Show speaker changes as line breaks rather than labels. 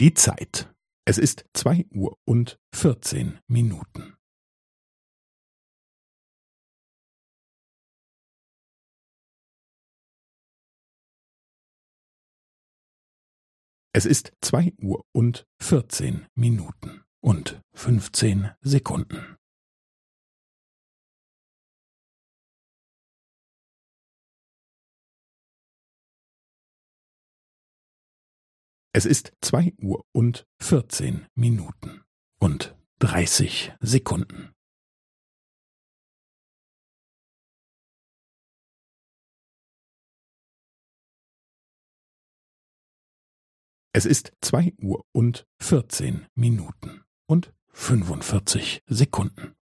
Die Zeit. Es ist zwei Uhr und vierzehn Minuten. Es ist zwei Uhr und vierzehn Minuten und fünfzehn Sekunden. Es ist zwei Uhr und vierzehn Minuten und dreißig Sekunden. Es ist zwei Uhr und vierzehn Minuten und fünfundvierzig Sekunden.